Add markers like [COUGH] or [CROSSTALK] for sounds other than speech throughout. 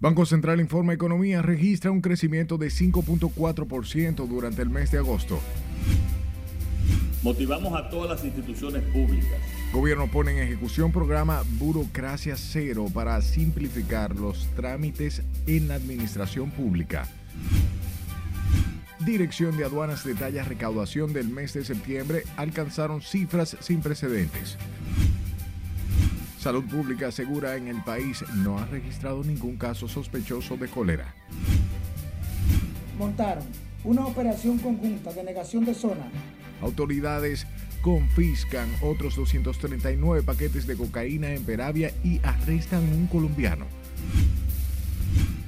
Banco Central Informa Economía registra un crecimiento de 5.4% durante el mes de agosto. Motivamos a todas las instituciones públicas. Gobierno pone en ejecución programa Burocracia Cero para simplificar los trámites en la administración pública. Dirección de Aduanas detalla recaudación del mes de septiembre alcanzaron cifras sin precedentes. Salud Pública asegura en el país no ha registrado ningún caso sospechoso de cólera. Montaron una operación conjunta de negación de zona. Autoridades confiscan otros 239 paquetes de cocaína en Peravia y arrestan un colombiano.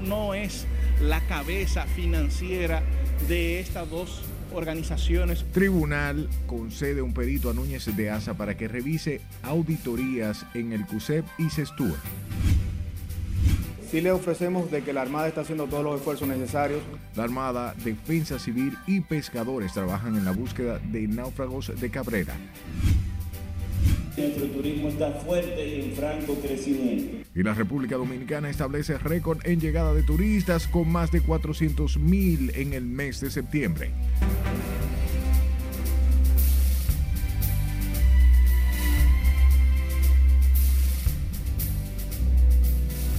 No es la cabeza financiera de estas dos organizaciones. Tribunal concede un perito a Núñez de Asa para que revise auditorías en el CUSEP y CESTUA. Sí le ofrecemos de que la Armada está haciendo todos los esfuerzos necesarios. La Armada, Defensa Civil y pescadores trabajan en la búsqueda de náufragos de Cabrera. Nuestro turismo está fuerte y en franco crecimiento. Y la República Dominicana establece récord en llegada de turistas con más de 400 mil en el mes de septiembre.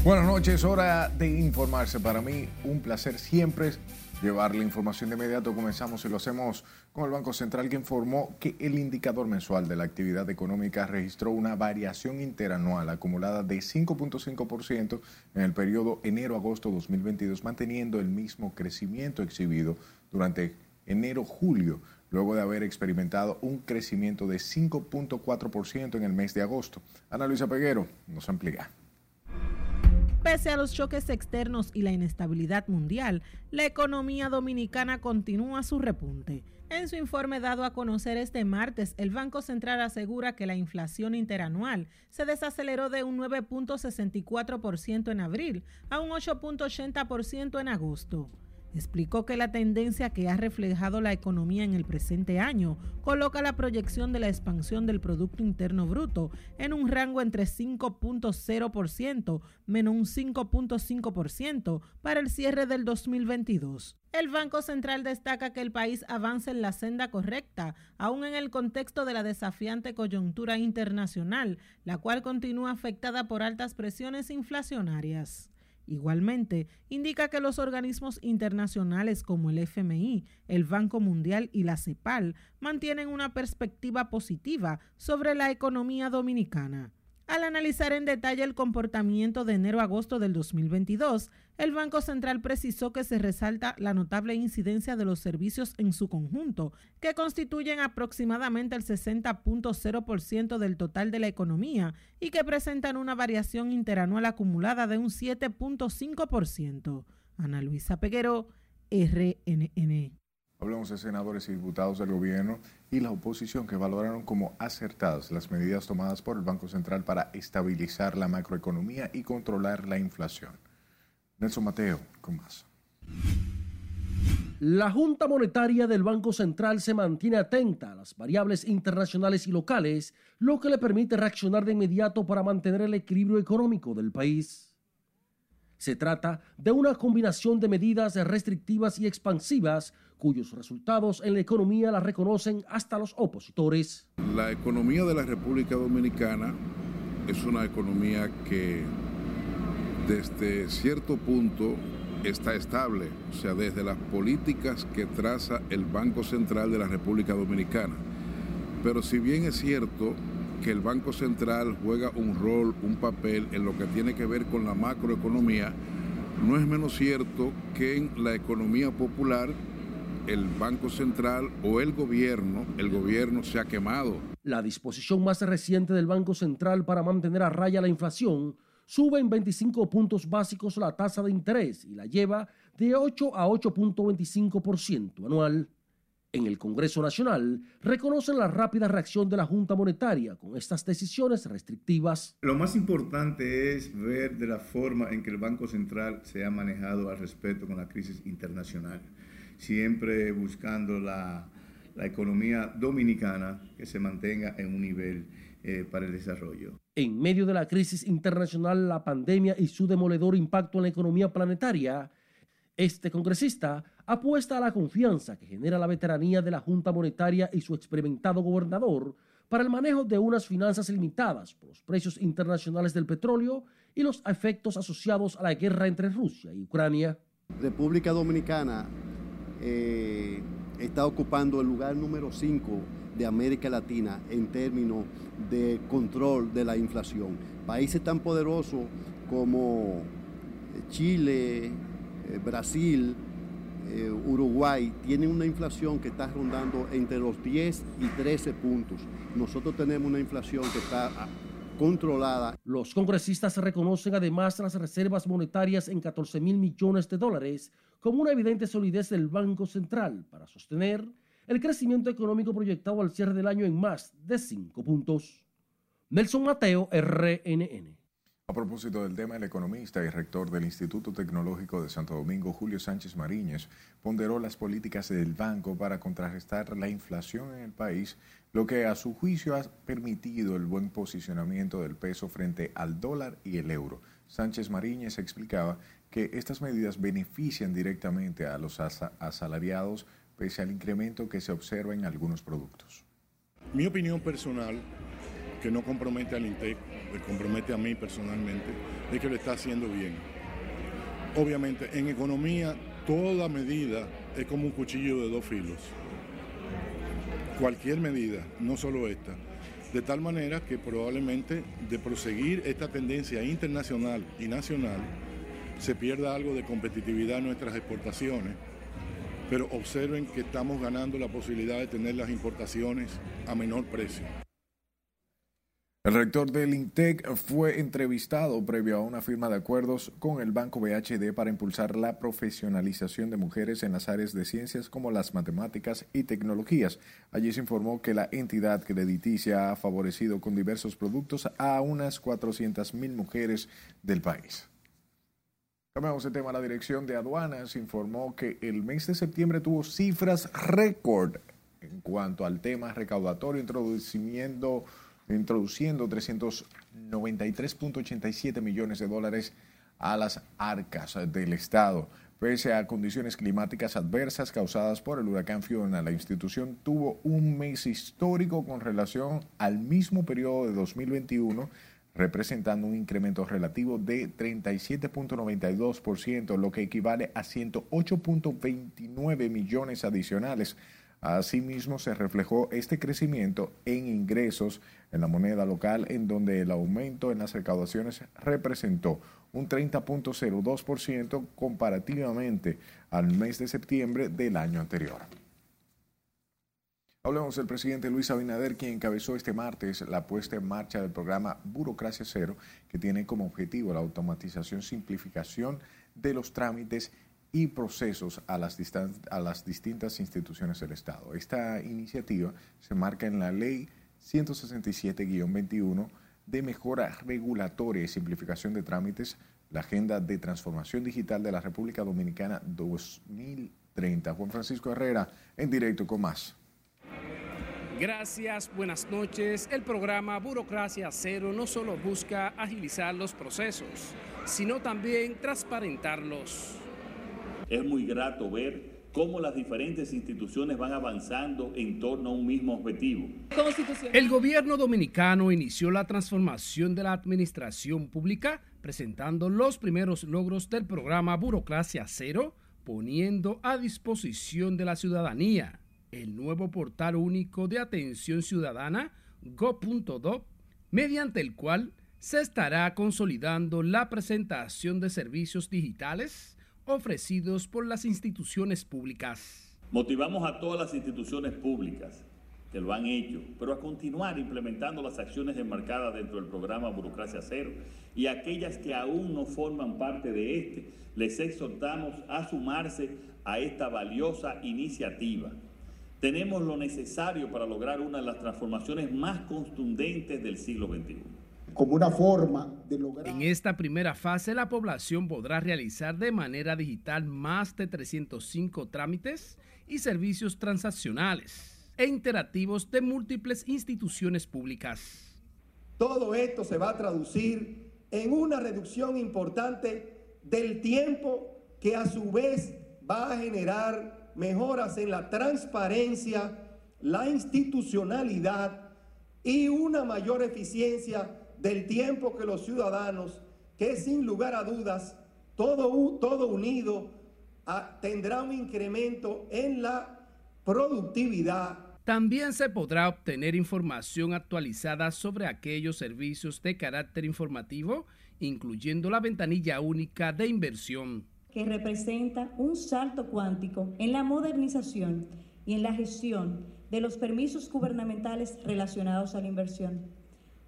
Buenas noches, hora de informarse. Para mí un placer siempre llevar la información de inmediato. Comenzamos y lo hacemos con el Banco Central que informó que el indicador mensual de la actividad económica registró una variación interanual acumulada de 5.5% en el periodo enero-agosto 2022, manteniendo el mismo crecimiento exhibido durante enero-julio, luego de haber experimentado un crecimiento de 5.4% en el mes de agosto. Ana Luisa Peguero nos amplía. Pese a los choques externos y la inestabilidad mundial, la economía dominicana continúa su repunte. En su informe dado a conocer este martes, el Banco Central asegura que la inflación interanual se desaceleró de un 9.64% en abril a un 8.80% en agosto. Explicó que la tendencia que ha reflejado la economía en el presente año coloca la proyección de la expansión del Producto Interno Bruto en un rango entre 5.0% menos un 5.5% para el cierre del 2022. El Banco Central destaca que el país avanza en la senda correcta, aún en el contexto de la desafiante coyuntura internacional, la cual continúa afectada por altas presiones inflacionarias. Igualmente, indica que los organismos internacionales como el FMI, el Banco Mundial y la CEPAL mantienen una perspectiva positiva sobre la economía dominicana. Al analizar en detalle el comportamiento de enero-agosto del 2022, el Banco Central precisó que se resalta la notable incidencia de los servicios en su conjunto, que constituyen aproximadamente el 60.0% del total de la economía y que presentan una variación interanual acumulada de un 7.5%. Ana Luisa Peguero, RNN. Hablamos de senadores y diputados del gobierno y la oposición que valoraron como acertadas las medidas tomadas por el Banco Central para estabilizar la macroeconomía y controlar la inflación. Nelson Mateo, con más. La Junta Monetaria del Banco Central se mantiene atenta a las variables internacionales y locales, lo que le permite reaccionar de inmediato para mantener el equilibrio económico del país. Se trata de una combinación de medidas restrictivas y expansivas cuyos resultados en la economía la reconocen hasta los opositores. La economía de la República Dominicana es una economía que desde cierto punto está estable, o sea, desde las políticas que traza el Banco Central de la República Dominicana. Pero si bien es cierto que el Banco Central juega un rol, un papel en lo que tiene que ver con la macroeconomía, no es menos cierto que en la economía popular el Banco Central o el gobierno, el gobierno se ha quemado. La disposición más reciente del Banco Central para mantener a raya la inflación sube en 25 puntos básicos la tasa de interés y la lleva de 8 a 8.25% anual. En el Congreso Nacional reconocen la rápida reacción de la Junta Monetaria con estas decisiones restrictivas. Lo más importante es ver de la forma en que el Banco Central se ha manejado al respecto con la crisis internacional, siempre buscando la, la economía dominicana que se mantenga en un nivel eh, para el desarrollo. En medio de la crisis internacional, la pandemia y su demoledor impacto en la economía planetaria, este congresista apuesta a la confianza que genera la veteranía de la Junta Monetaria y su experimentado gobernador para el manejo de unas finanzas limitadas por los precios internacionales del petróleo y los efectos asociados a la guerra entre Rusia y Ucrania. República Dominicana eh, está ocupando el lugar número 5 de América Latina en términos de control de la inflación. Países tan poderosos como Chile, eh, Brasil, eh, Uruguay tienen una inflación que está rondando entre los 10 y 13 puntos. Nosotros tenemos una inflación que está ah, controlada. Los congresistas reconocen además las reservas monetarias en 14 mil millones de dólares como una evidente solidez del Banco Central para sostener el crecimiento económico proyectado al cierre del año en más de 5 puntos. Nelson Mateo, RNN. A propósito del tema, el economista y rector del Instituto Tecnológico de Santo Domingo, Julio Sánchez Mariñez, ponderó las políticas del banco para contrarrestar la inflación en el país, lo que a su juicio ha permitido el buen posicionamiento del peso frente al dólar y el euro. Sánchez Mariñez explicaba que estas medidas benefician directamente a los asalariados pese al incremento que se observa en algunos productos. Mi opinión personal, que no compromete al INTEC, me compromete a mí personalmente, es que lo está haciendo bien. Obviamente, en economía, toda medida es como un cuchillo de dos filos. Cualquier medida, no solo esta. De tal manera que probablemente de proseguir esta tendencia internacional y nacional, se pierda algo de competitividad en nuestras exportaciones pero observen que estamos ganando la posibilidad de tener las importaciones a menor precio. El rector del INTEC fue entrevistado previo a una firma de acuerdos con el Banco BHD para impulsar la profesionalización de mujeres en las áreas de ciencias como las matemáticas y tecnologías. Allí se informó que la entidad crediticia ha favorecido con diversos productos a unas 400.000 mujeres del país. Cambiamos el tema. La Dirección de Aduanas informó que el mes de septiembre tuvo cifras récord en cuanto al tema recaudatorio, introduciendo, introduciendo 393.87 millones de dólares a las arcas del Estado. Pese a condiciones climáticas adversas causadas por el huracán Fiona, la institución tuvo un mes histórico con relación al mismo periodo de 2021 representando un incremento relativo de 37.92%, lo que equivale a 108.29 millones adicionales. Asimismo, se reflejó este crecimiento en ingresos en la moneda local, en donde el aumento en las recaudaciones representó un 30.02% comparativamente al mes de septiembre del año anterior. Hablemos del presidente Luis Abinader, quien encabezó este martes la puesta en marcha del programa Burocracia Cero, que tiene como objetivo la automatización, simplificación de los trámites y procesos a las, a las distintas instituciones del Estado. Esta iniciativa se marca en la Ley 167-21 de mejora regulatoria y simplificación de trámites, la Agenda de Transformación Digital de la República Dominicana 2030. Juan Francisco Herrera, en directo con más. Gracias, buenas noches. El programa Burocracia Cero no solo busca agilizar los procesos, sino también transparentarlos. Es muy grato ver cómo las diferentes instituciones van avanzando en torno a un mismo objetivo. El gobierno dominicano inició la transformación de la administración pública presentando los primeros logros del programa Burocracia Cero, poniendo a disposición de la ciudadanía el nuevo portal único de atención ciudadana, go.do, mediante el cual se estará consolidando la presentación de servicios digitales ofrecidos por las instituciones públicas. Motivamos a todas las instituciones públicas que lo han hecho, pero a continuar implementando las acciones enmarcadas dentro del programa Burocracia Cero y aquellas que aún no forman parte de este, les exhortamos a sumarse a esta valiosa iniciativa tenemos lo necesario para lograr una de las transformaciones más contundentes del siglo XXI. Como una forma de lograr... En esta primera fase, la población podrá realizar de manera digital más de 305 trámites y servicios transaccionales e interactivos de múltiples instituciones públicas. todo esto se va a traducir en una reducción importante del tiempo que a su vez va a generar mejoras en la transparencia, la institucionalidad y una mayor eficiencia del tiempo que los ciudadanos, que sin lugar a dudas, todo, todo unido, tendrá un incremento en la productividad. También se podrá obtener información actualizada sobre aquellos servicios de carácter informativo, incluyendo la ventanilla única de inversión. Que representa un salto cuántico en la modernización y en la gestión de los permisos gubernamentales relacionados a la inversión.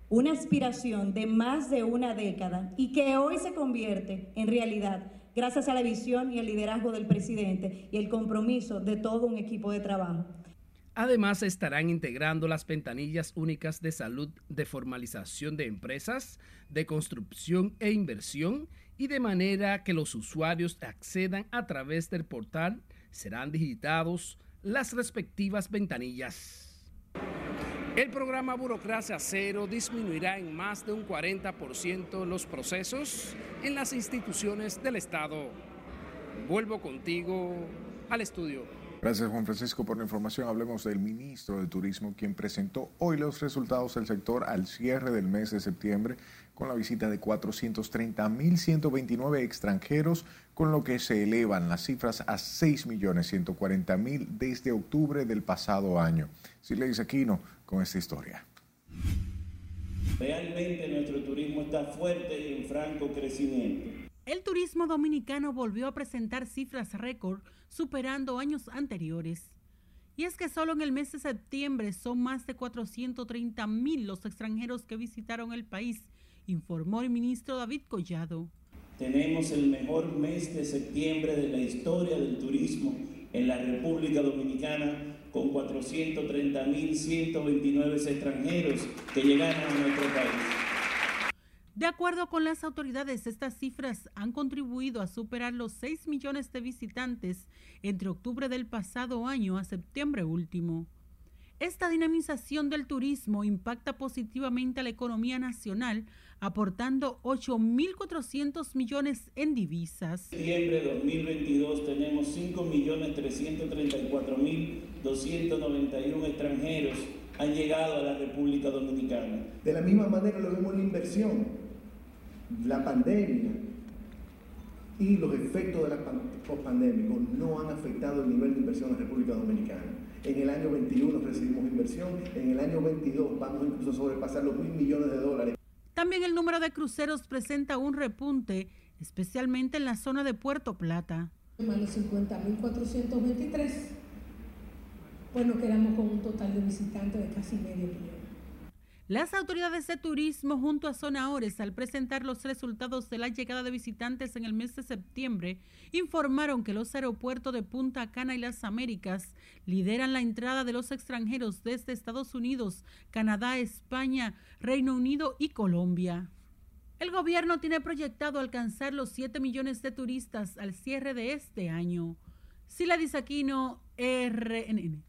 Una aspiración de más de una década y que hoy se convierte en realidad gracias a la visión y el liderazgo del presidente y el compromiso de todo un equipo de trabajo. Además, estarán integrando las ventanillas únicas de salud de formalización de empresas, de construcción e inversión, y de manera que los usuarios accedan a través del portal, serán digitados las respectivas ventanillas. El programa Burocracia Cero disminuirá en más de un 40% los procesos en las instituciones del Estado. Vuelvo contigo al estudio. Gracias Juan Francisco por la información. Hablemos del ministro de Turismo, quien presentó hoy los resultados del sector al cierre del mes de septiembre con la visita de 430.129 extranjeros, con lo que se elevan las cifras a 6.140.000 desde octubre del pasado año. dice Aquino con esta historia. Realmente nuestro turismo está fuerte y en franco crecimiento. El turismo dominicano volvió a presentar cifras récord, superando años anteriores. Y es que solo en el mes de septiembre son más de 430 mil los extranjeros que visitaron el país, informó el ministro David Collado. Tenemos el mejor mes de septiembre de la historia del turismo en la República Dominicana con 430.129 extranjeros que llegaron a nuestro país. De acuerdo con las autoridades, estas cifras han contribuido a superar los 6 millones de visitantes entre octubre del pasado año a septiembre último. Esta dinamización del turismo impacta positivamente a la economía nacional, aportando 8.400 millones en divisas. En septiembre de 2022 tenemos 5.334.291 extranjeros han llegado a la República Dominicana. De la misma manera lo vemos en la inversión, la pandemia y los efectos de la pospandémicos no han afectado el nivel de inversión en la República Dominicana. En el año 21 recibimos inversión, en el año 22 vamos incluso a sobrepasar los mil millones de dólares. También el número de cruceros presenta un repunte, especialmente en la zona de Puerto Plata. Más de 50.423, pues nos quedamos con un total de visitantes de casi medio millón. Las autoridades de turismo junto a Zona Ores, al presentar los resultados de la llegada de visitantes en el mes de septiembre, informaron que los aeropuertos de Punta Cana y las Américas lideran la entrada de los extranjeros desde Estados Unidos, Canadá, España, Reino Unido y Colombia. El gobierno tiene proyectado alcanzar los 7 millones de turistas al cierre de este año. Sila Disaquino, RNN.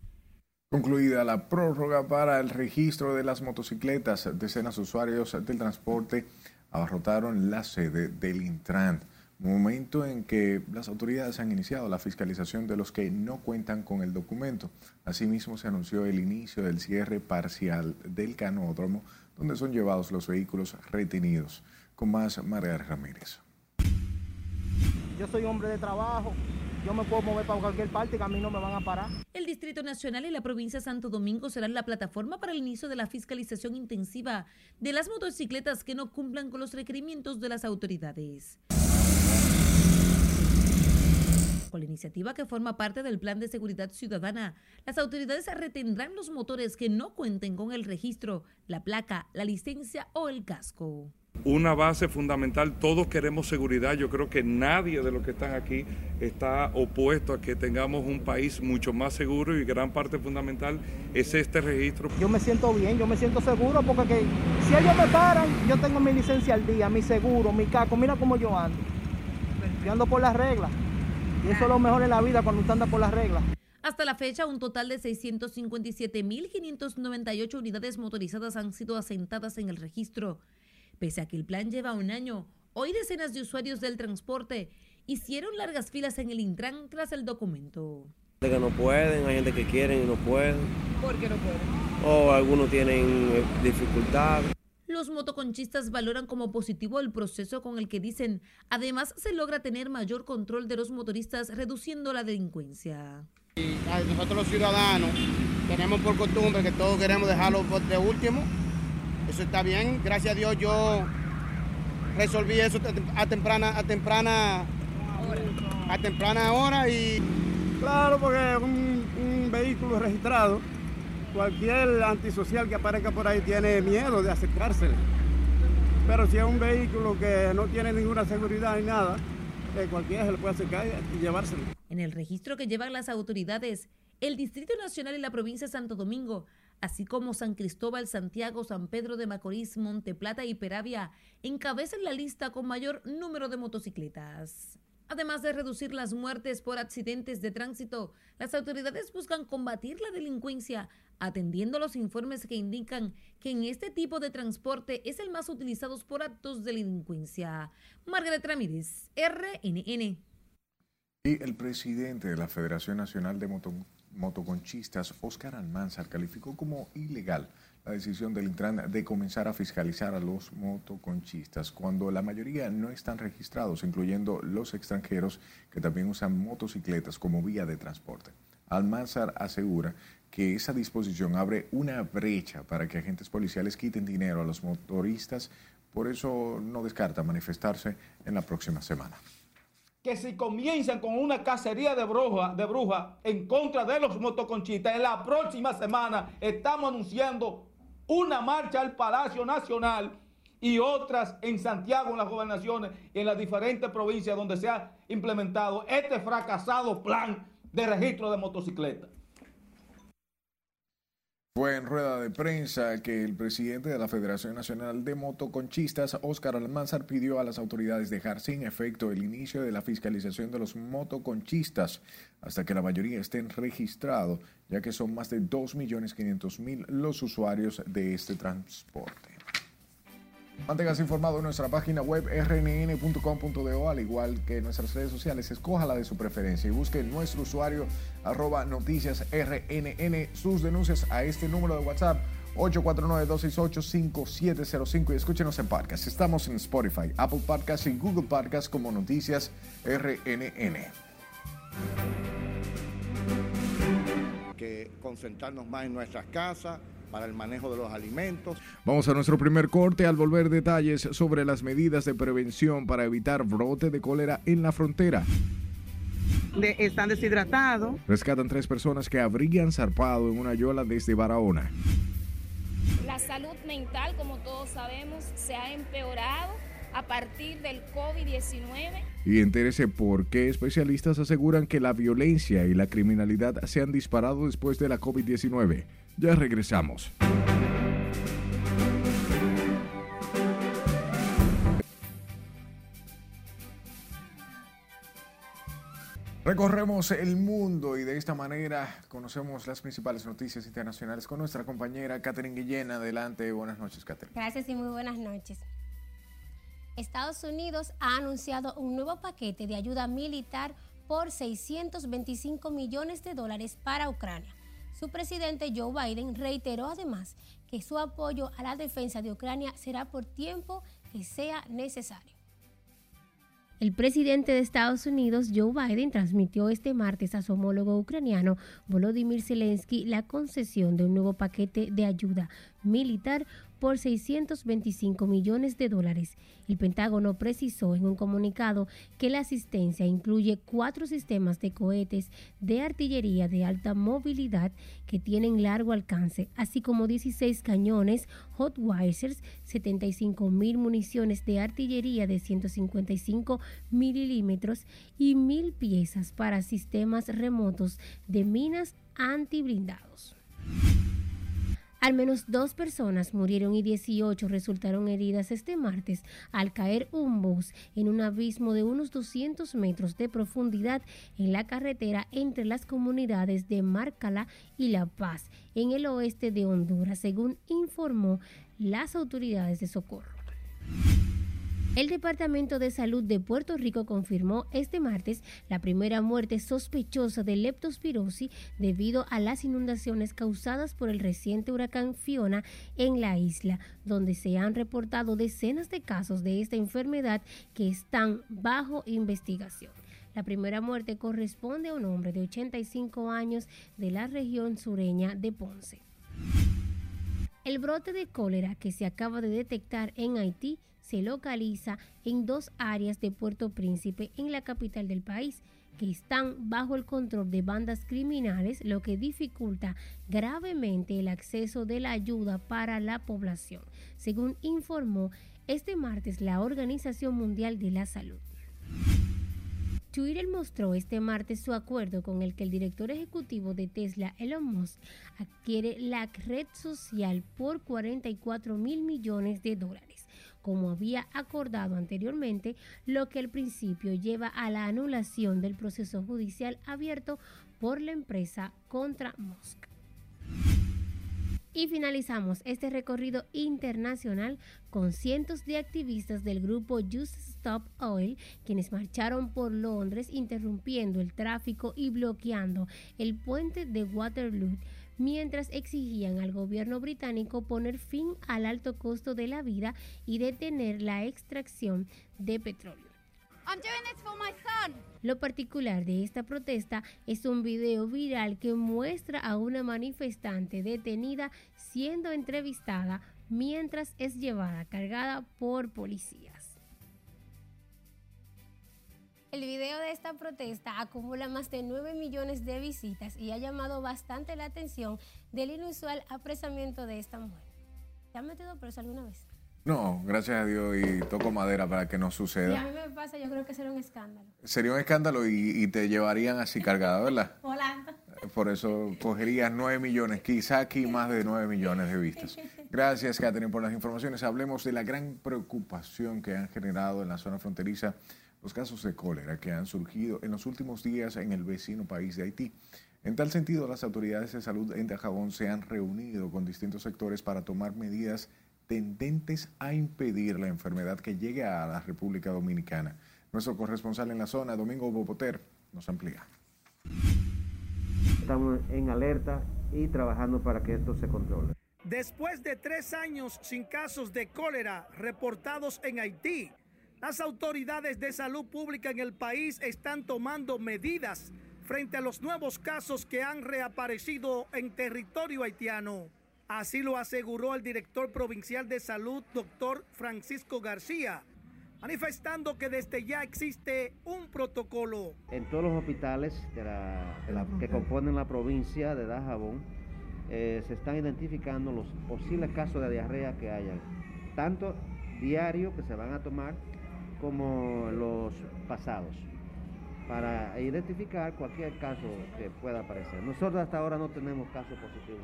Concluida la prórroga para el registro de las motocicletas, decenas de usuarios del transporte abarrotaron la sede del Intran, momento en que las autoridades han iniciado la fiscalización de los que no cuentan con el documento. Asimismo, se anunció el inicio del cierre parcial del canódromo, donde son llevados los vehículos retenidos. Con más, María Ramírez. Yo soy hombre de trabajo, yo me puedo mover para cualquier parte y a mí no me van a parar. El Distrito Nacional y la provincia de Santo Domingo serán la plataforma para el inicio de la fiscalización intensiva de las motocicletas que no cumplan con los requerimientos de las autoridades. Con la iniciativa que forma parte del Plan de Seguridad Ciudadana, las autoridades retendrán los motores que no cuenten con el registro, la placa, la licencia o el casco una base fundamental. Todos queremos seguridad. Yo creo que nadie de los que están aquí está opuesto a que tengamos un país mucho más seguro y gran parte fundamental es este registro. Yo me siento bien, yo me siento seguro porque si ellos me paran, yo tengo mi licencia al día, mi seguro, mi caco. Mira cómo yo ando. Yo ando por las reglas. Y eso es lo mejor en la vida cuando usted anda por las reglas. Hasta la fecha, un total de 657.598 unidades motorizadas han sido asentadas en el registro. Pese a que el plan lleva un año, hoy decenas de usuarios del transporte hicieron largas filas en el Intran tras el documento. Que no pueden, hay gente que quieren y no pueden. ¿Por qué no pueden? O algunos tienen eh, dificultades. Los motoconchistas valoran como positivo el proceso con el que dicen, además se logra tener mayor control de los motoristas reduciendo la delincuencia. Y nosotros los ciudadanos tenemos por costumbre que todos queremos dejarlo de último. Eso está bien, gracias a Dios yo resolví eso a temprana, a temprana, a temprana hora y... Claro, porque un, un vehículo registrado, cualquier antisocial que aparezca por ahí tiene miedo de acercársele. Pero si es un vehículo que no tiene ninguna seguridad ni nada, eh, cualquiera se le puede acercar y llevárselo. En el registro que llevan las autoridades, el Distrito Nacional y la provincia de Santo Domingo, así como San Cristóbal, Santiago, San Pedro de Macorís, Monte Plata y Peravia, encabezan la lista con mayor número de motocicletas. Además de reducir las muertes por accidentes de tránsito, las autoridades buscan combatir la delincuencia, atendiendo los informes que indican que en este tipo de transporte es el más utilizado por actos de delincuencia. Margaret Ramírez, RNN. Y el presidente de la Federación Nacional de Motoconchistas, Oscar Almanzar, calificó como ilegal la decisión del Intran de comenzar a fiscalizar a los motoconchistas cuando la mayoría no están registrados, incluyendo los extranjeros que también usan motocicletas como vía de transporte. Almanzar asegura que esa disposición abre una brecha para que agentes policiales quiten dinero a los motoristas, por eso no descarta manifestarse en la próxima semana que si comienzan con una cacería de brujas de bruja en contra de los motoconchistas, en la próxima semana estamos anunciando una marcha al Palacio Nacional y otras en Santiago, en las gobernaciones y en las diferentes provincias donde se ha implementado este fracasado plan de registro de motocicletas. Fue en rueda de prensa que el presidente de la Federación Nacional de Motoconchistas, Óscar Almanzar, pidió a las autoridades dejar sin efecto el inicio de la fiscalización de los motoconchistas hasta que la mayoría estén registrados, ya que son más de 2.500.000 los usuarios de este transporte. Manténgase informado en nuestra página web rnn.com.do, al igual que en nuestras redes sociales. Escoja la de su preferencia y busque nuestro usuario arroba noticias rnn sus denuncias a este número de WhatsApp 849-268-5705 y escúchenos en podcast. Estamos en Spotify, Apple Podcasts y Google Podcasts como Noticias RNN. Que concentrarnos más en nuestras casas para el manejo de los alimentos. Vamos a nuestro primer corte al volver detalles sobre las medidas de prevención para evitar brote de cólera en la frontera. están deshidratados. Rescatan tres personas que habrían zarpado en una yola desde Barahona. La salud mental, como todos sabemos, se ha empeorado a partir del COVID-19. Y entérese por qué especialistas aseguran que la violencia y la criminalidad se han disparado después de la COVID-19. Ya regresamos. Recorremos el mundo y de esta manera conocemos las principales noticias internacionales con nuestra compañera Catherine Guillén. Adelante, buenas noches, Catherine. Gracias y muy buenas noches. Estados Unidos ha anunciado un nuevo paquete de ayuda militar por 625 millones de dólares para Ucrania. Su presidente Joe Biden reiteró además que su apoyo a la defensa de Ucrania será por tiempo que sea necesario. El presidente de Estados Unidos, Joe Biden, transmitió este martes a su homólogo ucraniano, Volodymyr Zelensky, la concesión de un nuevo paquete de ayuda militar por 625 millones de dólares. El Pentágono precisó en un comunicado que la asistencia incluye cuatro sistemas de cohetes de artillería de alta movilidad que tienen largo alcance, así como 16 cañones Hotwisers, 75 mil municiones de artillería de 155 milímetros y mil piezas para sistemas remotos de minas antiblindados. Al menos dos personas murieron y 18 resultaron heridas este martes al caer un bus en un abismo de unos 200 metros de profundidad en la carretera entre las comunidades de Márcala y La Paz, en el oeste de Honduras, según informó las autoridades de socorro. El Departamento de Salud de Puerto Rico confirmó este martes la primera muerte sospechosa de leptospirosis debido a las inundaciones causadas por el reciente huracán Fiona en la isla, donde se han reportado decenas de casos de esta enfermedad que están bajo investigación. La primera muerte corresponde a un hombre de 85 años de la región sureña de Ponce. El brote de cólera que se acaba de detectar en Haití se localiza en dos áreas de Puerto Príncipe en la capital del país que están bajo el control de bandas criminales, lo que dificulta gravemente el acceso de la ayuda para la población, según informó este martes la Organización Mundial de la Salud. Twitter mostró este martes su acuerdo con el que el director ejecutivo de Tesla, Elon Musk, adquiere la red social por 44 mil millones de dólares como había acordado anteriormente, lo que al principio lleva a la anulación del proceso judicial abierto por la empresa contra Musk. Y finalizamos este recorrido internacional con cientos de activistas del grupo Just Stop Oil, quienes marcharon por Londres interrumpiendo el tráfico y bloqueando el puente de Waterloo mientras exigían al gobierno británico poner fin al alto costo de la vida y detener la extracción de petróleo. Lo particular de esta protesta es un video viral que muestra a una manifestante detenida siendo entrevistada mientras es llevada cargada por policías. El video de esta protesta acumula más de 9 millones de visitas y ha llamado bastante la atención del inusual apresamiento de esta mujer. ¿Te han metido preso alguna vez? No, gracias a Dios y toco madera para que no suceda. Si a mí me pasa, yo creo que sería un escándalo. Sería un escándalo y, te llevarían así cargada, ¿verdad? [LAUGHS] Volando. Por eso cogerías 9 millones, quizá aquí más de 9 millones de vistas. Gracias, Catherine, por las informaciones. Hablemos de la gran preocupación que han generado en la zona fronteriza los casos de cólera que han surgido en los últimos días en el vecino país de Haití. En tal sentido, las autoridades de salud en Dajabón se han reunido con distintos sectores para tomar medidas tendentes a impedir la enfermedad que llegue a la República Dominicana. Nuestro corresponsal en la zona, Domingo Bopoter, nos amplía. Estamos en alerta y trabajando para que esto se controle. Después de tres años sin casos de cólera reportados en Haití, las autoridades de salud pública en el país están tomando medidas frente a los nuevos casos que han reaparecido en territorio haitiano. Así lo aseguró el director provincial de salud, doctor Francisco García, manifestando que desde ya existe un protocolo. En todos los hospitales que componen la provincia de Dajabón eh, se están identificando los posibles casos de diarrea que hayan, tanto diario que se van a tomar como los pasados para identificar cualquier caso que pueda aparecer. Nosotros hasta ahora no tenemos casos positivos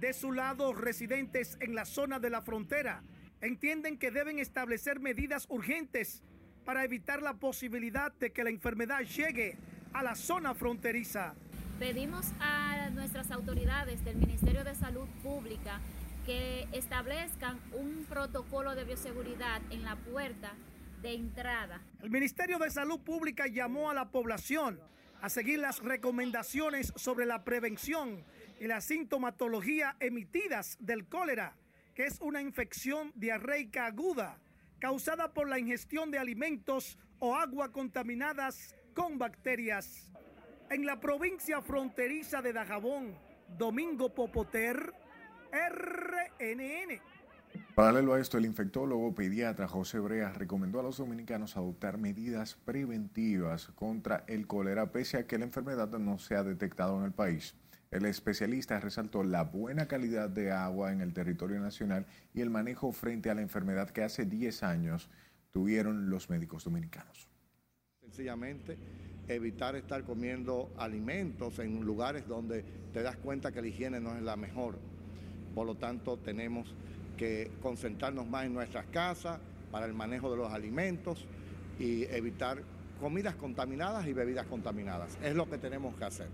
De su lado, residentes en la zona de la frontera entienden que deben establecer medidas urgentes para evitar la posibilidad de que la enfermedad llegue a la zona fronteriza. Pedimos a nuestras autoridades del Ministerio de Salud Pública que establezcan un protocolo de bioseguridad en la puerta de entrada. El Ministerio de Salud Pública llamó a la población a seguir las recomendaciones sobre la prevención y la sintomatología emitidas del cólera, que es una infección diarreica aguda causada por la ingestión de alimentos o agua contaminadas con bacterias. En la provincia fronteriza de Dajabón, Domingo Popoter, RNN. Paralelo a esto, el infectólogo pediatra José Brea recomendó a los dominicanos adoptar medidas preventivas contra el cólera pese a que la enfermedad no se ha detectado en el país. El especialista resaltó la buena calidad de agua en el territorio nacional y el manejo frente a la enfermedad que hace 10 años tuvieron los médicos dominicanos. Sencillamente evitar estar comiendo alimentos en lugares donde te das cuenta que la higiene no es la mejor por lo tanto tenemos que concentrarnos más en nuestras casas para el manejo de los alimentos y evitar comidas contaminadas y bebidas contaminadas. Es lo que tenemos que hacer.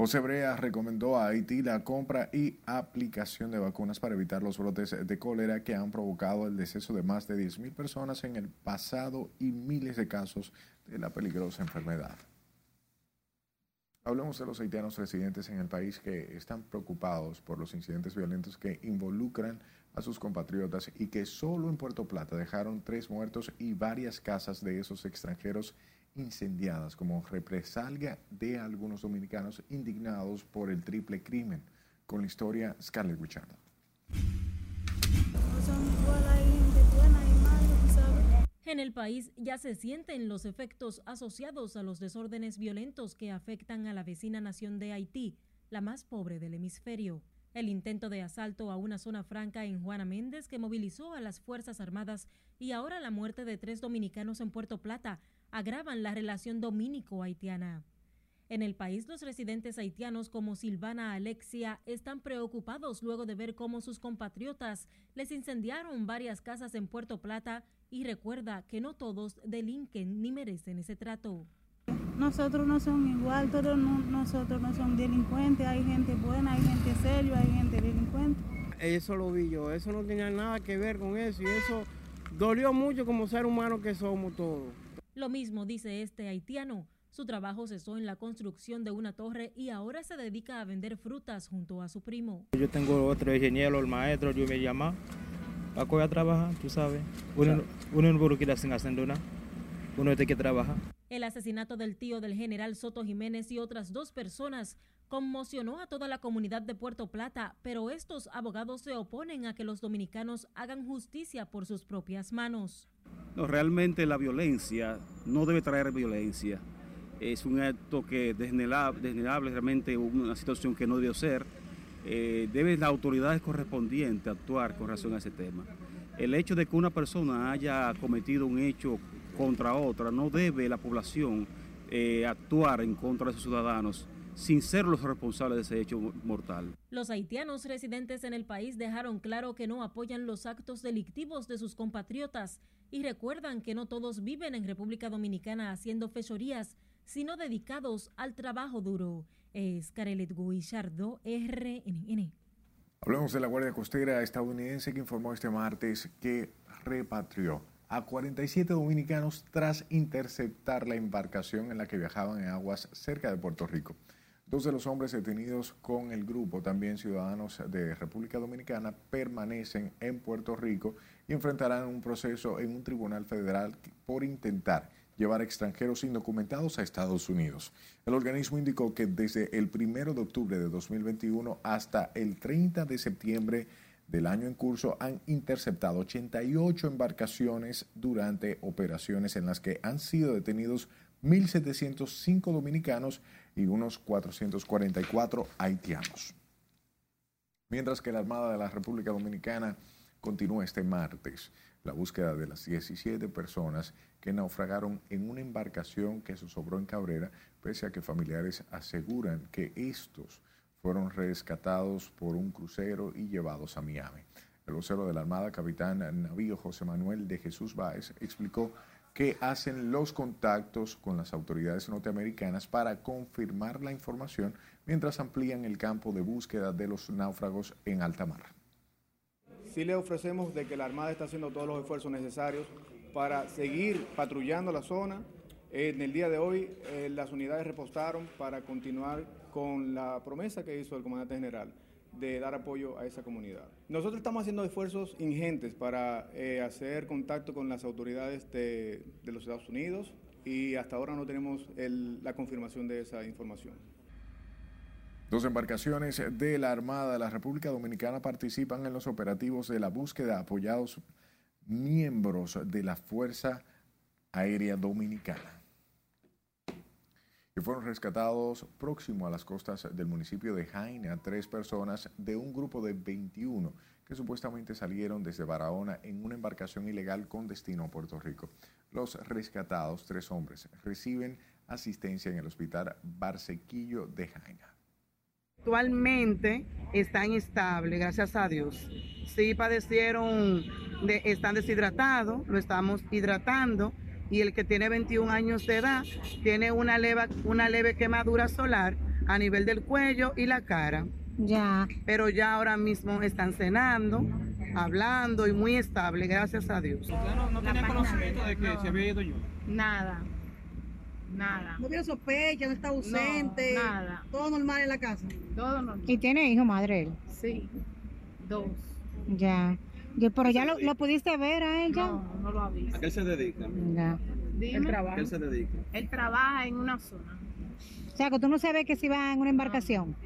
José Brea recomendó a Haití la compra y aplicación de vacunas para evitar los brotes de cólera que han provocado el deceso de más de 10.000 personas en el pasado y miles de casos de la peligrosa enfermedad. Hablemos de los haitianos residentes en el país que están preocupados por los incidentes violentos que involucran a sus compatriotas y que solo en Puerto Plata dejaron tres muertos y varias casas de esos extranjeros incendiadas como represalia de algunos dominicanos indignados por el triple crimen. Con la historia Scarlett Wichardo. En el país ya se sienten los efectos asociados a los desórdenes violentos que afectan a la vecina nación de Haití, la más pobre del hemisferio. El intento de asalto a una zona franca en Juana Méndez que movilizó a las Fuerzas Armadas y ahora la muerte de tres dominicanos en Puerto Plata agravan la relación dominico-haitiana. En el país, los residentes haitianos como Silvana Alexia están preocupados luego de ver cómo sus compatriotas les incendiaron varias casas en Puerto Plata y recuerda que no todos delinquen ni merecen ese trato. Nosotros no somos igual, todos nosotros no somos delincuentes, hay gente buena, hay gente seria, hay gente delincuente. Eso lo vi yo, eso no tenía nada que ver con eso y eso dolió mucho como ser humano que somos todos. Lo mismo dice este haitiano. Su trabajo cesó en la construcción de una torre y ahora se dedica a vender frutas junto a su primo. Yo tengo otro ingeniero, el maestro, yo me llama. Acá a trabajar, tú sabes. Uno, uno no quiere sin haciendo nada. Uno tiene que trabajar. El asesinato del tío del general Soto Jiménez y otras dos personas conmocionó a toda la comunidad de Puerto Plata, pero estos abogados se oponen a que los dominicanos hagan justicia por sus propias manos. No, realmente la violencia no debe traer violencia. Es un acto que desnegable, realmente una situación que no debió ser. Eh, deben las autoridades correspondientes actuar con relación a ese tema. El hecho de que una persona haya cometido un hecho contra otra, no debe la población eh, actuar en contra de sus ciudadanos sin ser los responsables de ese hecho mortal. Los haitianos residentes en el país dejaron claro que no apoyan los actos delictivos de sus compatriotas y recuerdan que no todos viven en República Dominicana haciendo fechorías, sino dedicados al trabajo duro. Es Carelet Guillardo, RNN. Hablamos de la Guardia Costera estadounidense que informó este martes que repatrió a 47 dominicanos tras interceptar la embarcación en la que viajaban en aguas cerca de Puerto Rico. Dos de los hombres detenidos con el grupo, también ciudadanos de República Dominicana, permanecen en Puerto Rico y enfrentarán un proceso en un tribunal federal por intentar llevar extranjeros indocumentados a Estados Unidos. El organismo indicó que desde el 1 de octubre de 2021 hasta el 30 de septiembre del año en curso han interceptado 88 embarcaciones durante operaciones en las que han sido detenidos 1.705 dominicanos y unos 444 haitianos. Mientras que la Armada de la República Dominicana continúa este martes la búsqueda de las 17 personas que naufragaron en una embarcación que se sobró en Cabrera, pese a que familiares aseguran que estos fueron rescatados por un crucero y llevados a Miami. El vocero de la Armada, capitán navío José Manuel de Jesús Báez, explicó que hacen los contactos con las autoridades norteamericanas para confirmar la información mientras amplían el campo de búsqueda de los náufragos en alta mar. Sí le ofrecemos de que la Armada está haciendo todos los esfuerzos necesarios para seguir patrullando la zona. En el día de hoy eh, las unidades repostaron para continuar con la promesa que hizo el comandante general de dar apoyo a esa comunidad. Nosotros estamos haciendo esfuerzos ingentes para eh, hacer contacto con las autoridades de, los Estados Unidos y hasta ahora no tenemos la confirmación de esa información. Dos embarcaciones de la Armada de la República Dominicana participan en los operativos de la búsqueda apoyados miembros de la Fuerza Aérea Dominicana y fueron rescatados próximo a las costas del municipio de Jaina tres personas de un grupo de 21 que supuestamente salieron desde Barahona en una embarcación ilegal con destino a Puerto Rico. Los rescatados, tres hombres, reciben asistencia en el hospital Barsequillo de Jaina. Actualmente están estables, gracias a Dios. Sí padecieron, de, están deshidratados, lo estamos hidratando y el que tiene 21 años de edad tiene una leve, una leve quemadura solar a nivel del cuello y la cara. Ya. Pero ya ahora mismo están cenando, hablando y muy estable, gracias a Dios. ¿Usted no, no tenía conocimiento de que No. se había ido yo? Nada. Nada. No hubiera sospecha, no está ausente. No, nada. Todo normal en la casa. Todo normal. ¿Y tiene hijo, madre él? Sí, dos. Ya. Yo, pero ya lo, lo pudiste ver a ella. No, no lo ha visto. ¿A qué él se dedica? Ya. Dime. ¿A qué él se dedica? Él trabaja en una zona. O sea, que tú no sabes que si va en una embarcación.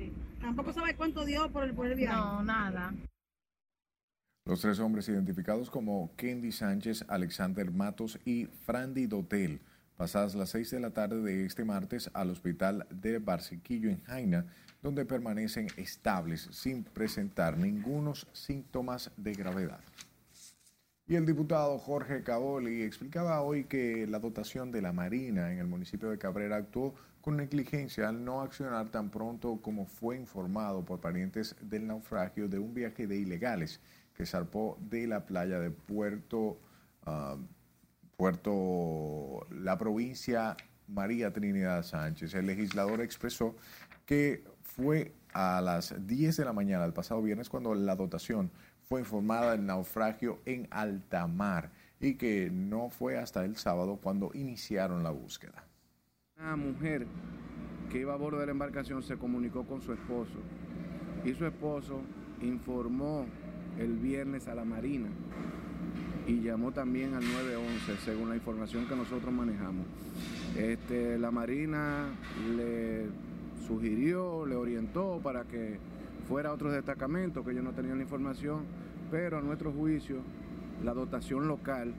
Tampoco sabe cuánto dio por el, por el viaje. No, nada. Los tres hombres identificados como Kendi Sánchez, Alexander Matos y Frandy Dotel, pasadas las 6 de la tarde de este martes al hospital de Barsequillo en Jaina, donde permanecen estables sin presentar ningunos síntomas de gravedad. Y el diputado Jorge Caboli explicaba hoy que la dotación de la Marina en el municipio de Cabrera actuó con negligencia al no accionar tan pronto como fue informado por parientes del naufragio de un viaje de ilegales que zarpó de la playa de Puerto, ah, Puerto, la provincia María Trinidad Sánchez. El legislador expresó que fue a las 10 de la mañana del pasado viernes cuando la dotación fue informada del naufragio en alta mar y que no fue hasta el sábado cuando iniciaron la búsqueda. Una mujer que iba a bordo de la embarcación se comunicó con su esposo y su esposo informó el viernes a la Marina y llamó también al 911 según la información que nosotros manejamos. Este, la Marina le sugirió, le orientó para que fuera a otros que ellos no tenían la información, pero a nuestro juicio la dotación local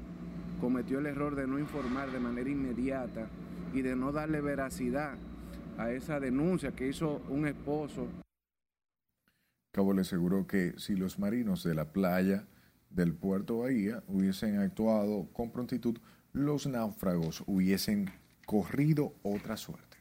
cometió el error de no informar de manera inmediata y de no darle veracidad a esa denuncia que hizo un esposo Cabo le aseguró que si los marinos de la playa del puerto Bahía hubiesen actuado con prontitud, los náufragos hubiesen corrido otra suerte.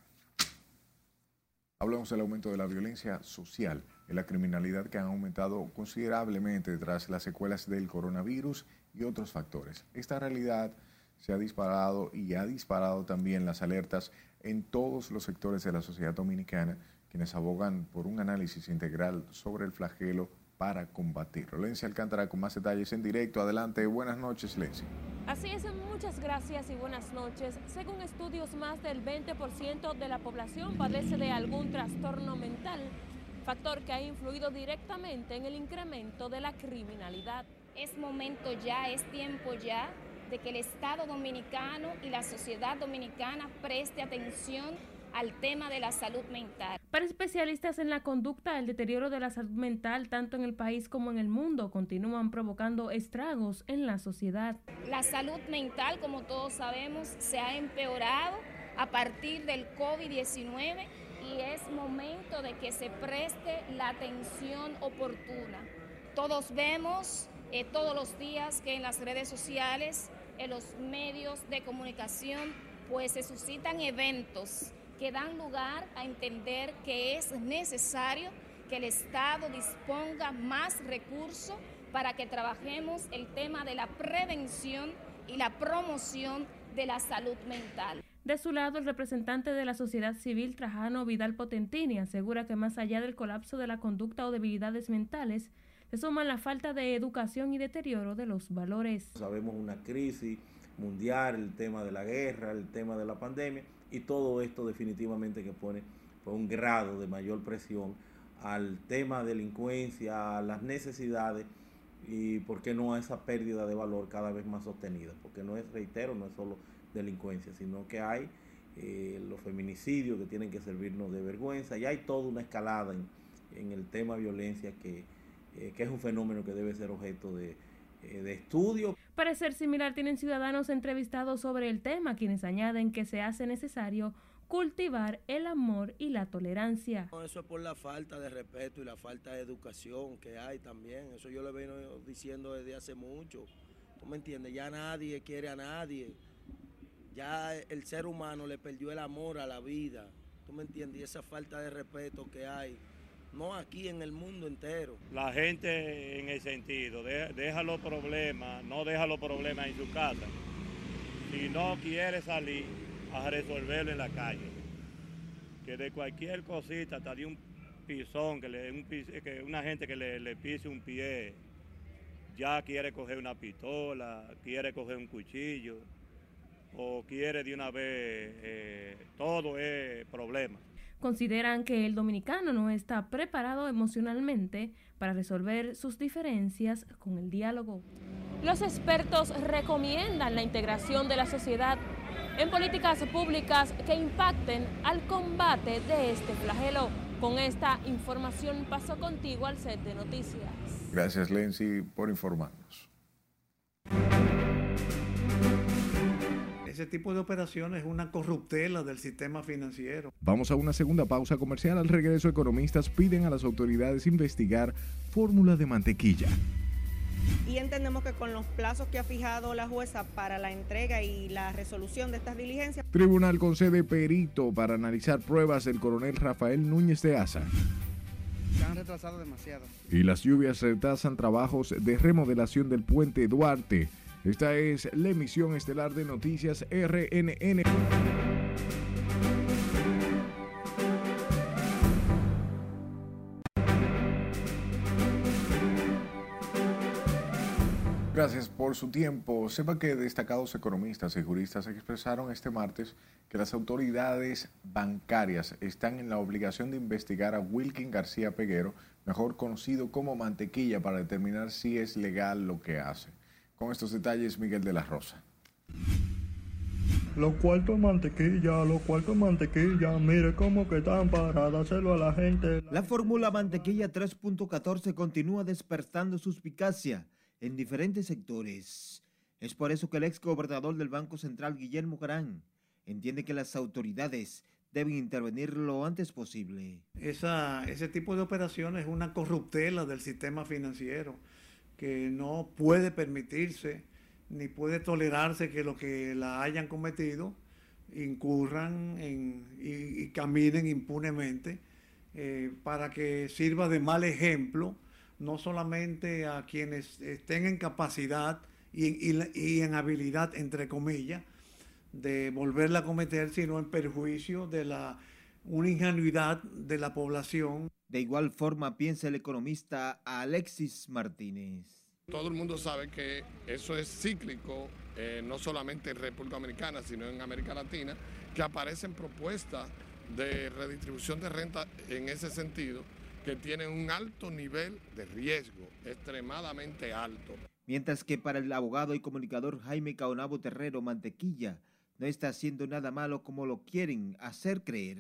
Hablamos del aumento de la violencia social y la criminalidad que han aumentado considerablemente tras las secuelas del coronavirus y otros factores. Esta realidad se ha disparado y ha disparado también las alertas en todos los sectores de la sociedad dominicana, quienes abogan por un análisis integral sobre el flagelo para combatirlo. Lencia Alcántara con más detalles en directo. Adelante, buenas noches, Lencia. Así es, muchas gracias y buenas noches. Según estudios, más del 20% de la población padece de algún trastorno mental, factor que ha influido directamente en el incremento de la criminalidad. Es momento ya, es tiempo ya de que el Estado dominicano y la sociedad dominicana preste atención al tema de la salud mental. Para especialistas en la conducta, el deterioro de la salud mental, tanto en el país como en el mundo, continúan provocando estragos en la sociedad. La salud mental, como todos sabemos, se ha empeorado a partir del COVID-19 y es momento de que se preste la atención oportuna. Todos vemos eh, todos los días que en las redes sociales, en los medios de comunicación, pues se suscitan eventos que dan lugar a entender que es necesario que el Estado disponga más recursos para que trabajemos el tema de la prevención y la promoción de la salud mental. De su lado, el representante de la sociedad civil, Trajano Vidal Potentini, asegura que más allá del colapso de la conducta o debilidades mentales, se suma la falta de educación y deterioro de los valores. Sabemos una crisis mundial, el tema de la guerra, el tema de la pandemia, y todo esto definitivamente que pone pues, un grado de mayor presión al tema de delincuencia, a las necesidades y por qué no a esa pérdida de valor cada vez más sostenida, porque no es, reitero, no es solo delincuencia, sino que hay eh, los feminicidios que tienen que servirnos de vergüenza y hay toda una escalada en, en el tema violencia que, eh, que, es un fenómeno que debe ser objeto de, eh, de estudio. Parecer similar tienen ciudadanos entrevistados sobre el tema, quienes añaden que se hace necesario cultivar el amor y la tolerancia. Eso es por la falta de respeto y la falta de educación que hay también. Eso yo lo vengo diciendo desde hace mucho. ¿Tú me entiendes? Ya nadie quiere a nadie. Ya el ser humano le perdió el amor a la vida. ¿Tú me entiendes? Y esa falta de respeto que hay no aquí en el mundo entero. La gente en el sentido, de- deja los problemas, no deja los problemas en su casa. Si no quiere salir, a resolverlo en la calle. Que de cualquier cosita, hasta de un pisón, que, le, un que una gente que le, le pise un pie, ya quiere coger una pistola, quiere coger un cuchillo, o quiere de una vez, eh, todo es problema. Consideran que el dominicano no está preparado emocionalmente para resolver sus diferencias con el diálogo. Los expertos recomiendan la integración de la sociedad en políticas públicas que impacten al combate de este flagelo. Con esta información paso contigo al set de noticias. Gracias, Lenzi, por informarnos. Ese tipo de operaciones es una corruptela del sistema financiero. Vamos a una segunda pausa comercial. Al regreso, economistas piden a las autoridades investigar fórmula de mantequilla. y entendemos que con los plazos que ha fijado la jueza para la entrega y la resolución de estas diligencias, Tribunal concede perito para analizar pruebas del coronel Rafael Núñez de Asa. Se han retrasado demasiado. Y las lluvias retrasan trabajos de remodelación del puente Duarte. Esta es la emisión estelar de Noticias RNN. Gracias por su tiempo. Sepa que destacados economistas y juristas expresaron este martes que las autoridades bancarias están en la obligación de investigar a Wilkin García Peguero, mejor conocido como Mantequilla, para determinar si es legal lo que hace. Con estos detalles, Miguel de la Rosa. Los cuartos mantequilla, los cuartos mantequilla, mire cómo que están para dárselo a la gente. La fórmula mantequilla 3.14 continúa despertando suspicacia en diferentes sectores. Es por eso que el ex gobernador del Banco Central, Guillermo Garán, entiende que las autoridades deben intervenir lo antes posible. Esa, ese tipo de operaciones es una corruptela del sistema financiero que no puede permitirse ni puede tolerarse que los que la hayan cometido incurran en- y, caminen impunemente eh, para que sirva de mal ejemplo no solamente a quienes estén en capacidad y, y y en habilidad, entre comillas, de volverla a cometer, sino en perjuicio de la una ingenuidad de la población. De igual forma piensa el economista Alexis Martínez. Todo el mundo sabe que eso es cíclico, eh, no solamente en República Dominicana, sino en América Latina, que aparecen propuestas de redistribución de renta en ese sentido, que tienen un alto nivel de riesgo, extremadamente alto. Mientras que para el abogado y comunicador Jaime Caonabo Terrero Mantequilla no está haciendo nada malo como lo quieren hacer creer.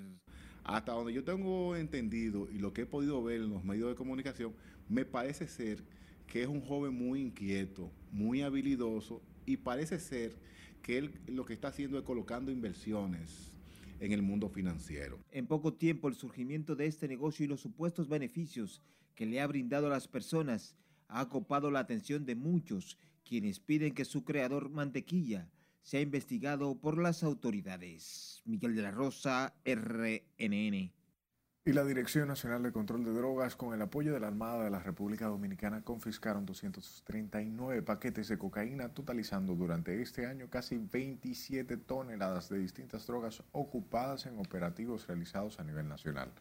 Hasta donde yo tengo entendido y lo que he podido ver en los medios de comunicación, me parece ser que es un joven muy inquieto, muy habilidoso y parece ser que él lo que está haciendo es colocando inversiones en el mundo financiero. En poco tiempo el surgimiento de este negocio y los supuestos beneficios que le ha brindado a las personas ha ocupado la atención de muchos, quienes piden que su creador Mantequilla sea investigado por las autoridades. Miguel de la Rosa, RNN. Y la Dirección Nacional de Control de Drogas, con el apoyo de la Armada de la República Dominicana, confiscaron 239 paquetes de cocaína, totalizando durante este año casi 27 toneladas de distintas drogas ocupadas en operativos realizados a nivel nacional.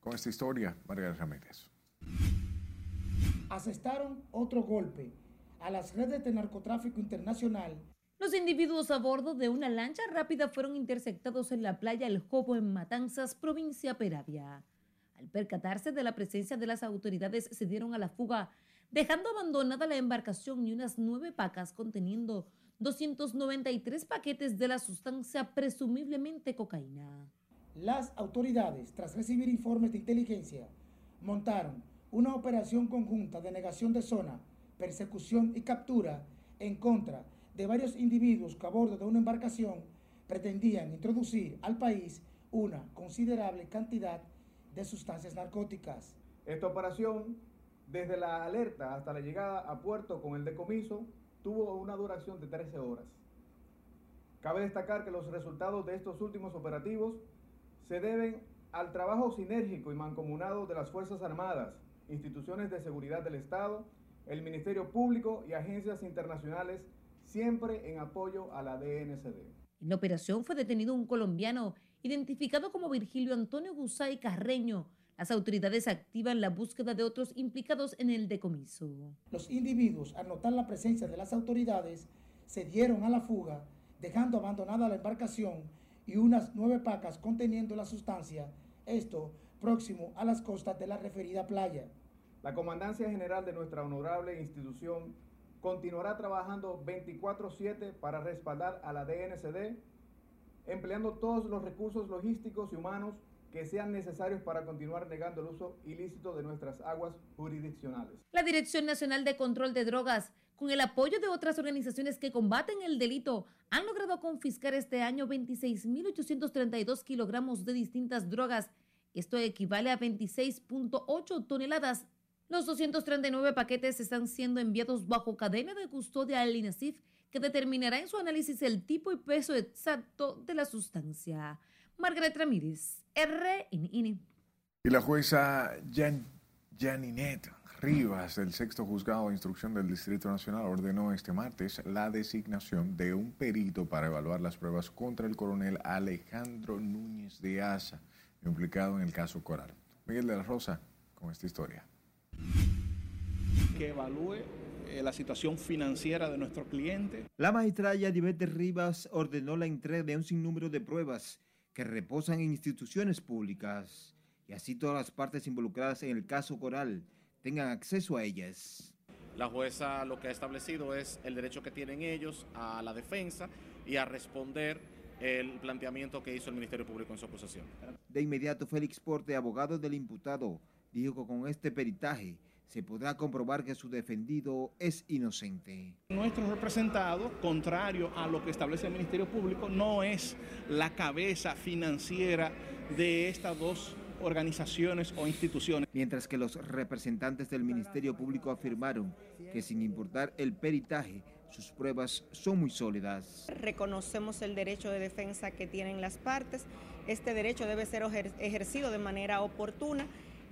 Con esta historia, María Ramírez. asestaron otro golpe a las redes de narcotráfico internacional Los individuos a bordo de una lancha rápida fueron interceptados en la playa El Jobo en Matanzas, provincia Peravia. Al percatarse de la presencia de las autoridades, se dieron a la fuga, dejando abandonada la embarcación y unas nueve pacas conteniendo 293 paquetes de la sustancia presumiblemente cocaína. Las autoridades, tras recibir informes de inteligencia, montaron una operación conjunta de negación de zona, persecución y captura en contra de varios individuos que a bordo de una embarcación pretendían introducir al país una considerable cantidad de sustancias narcóticas. Esta operación, desde la alerta hasta la llegada a puerto con el decomiso, tuvo una duración de 13 horas. Cabe destacar que los resultados de estos últimos operativos se deben al trabajo sinérgico y mancomunado de las Fuerzas Armadas, instituciones de seguridad del Estado, el Ministerio Público y agencias internacionales, siempre en apoyo a la DNCD. En la operación fue detenido un colombiano identificado como Virgilio Antonio Gusay Carreño. Las autoridades activan la búsqueda de otros implicados en el decomiso. Los individuos, al notar la presencia de las autoridades, se dieron a la fuga, dejando abandonada la embarcación y unas nueve pacas conteniendo la sustancia, esto próximo a las costas de la referida playa. La Comandancia General de nuestra honorable institución continuará trabajando 24/7 para respaldar a la DNCD, empleando todos los recursos logísticos y humanos que sean necesarios para continuar negando el uso ilícito de nuestras aguas jurisdiccionales. La Dirección Nacional de Control de Drogas, con el apoyo de otras organizaciones que combaten el delito, han logrado confiscar este año 26.832 kilogramos de distintas drogas. Esto equivale a 26.8 toneladas. Los 239 paquetes están siendo enviados bajo cadena de custodia al INASIF, que determinará en su análisis el tipo y peso exacto de la sustancia. Margaret Ramírez, RNN. Y la jueza Jan, Janinet Rivas del sexto juzgado de instrucción del Distrito Nacional ordenó este martes la designación de un perito para evaluar las pruebas contra el coronel Alejandro Núñez de Asa, implicado en el caso Coral. Miguel de la Rosa con esta historia. Que evalúe eh, la situación financiera de nuestro cliente. La magistrada Yadibete Rivas ordenó la entrega de un sinnúmero de pruebas que reposan en instituciones públicas y así todas las partes involucradas en el caso Coral tengan acceso a ellas. La jueza lo que ha establecido es el derecho que tienen ellos a la defensa y a responder el planteamiento que hizo el Ministerio Público en su acusación. De inmediato, Félix Porte, abogado del imputado, dijo que con este peritaje se podrá comprobar que su defendido es inocente. Nuestro representado, contrario a lo que establece el Ministerio Público, no es la cabeza financiera de estas dos organizaciones o instituciones. Mientras que los representantes del Ministerio Público afirmaron que sin importar el peritaje, sus pruebas son muy sólidas. Reconocemos el derecho de defensa que tienen las partes. Este derecho debe ser ejercido de manera oportuna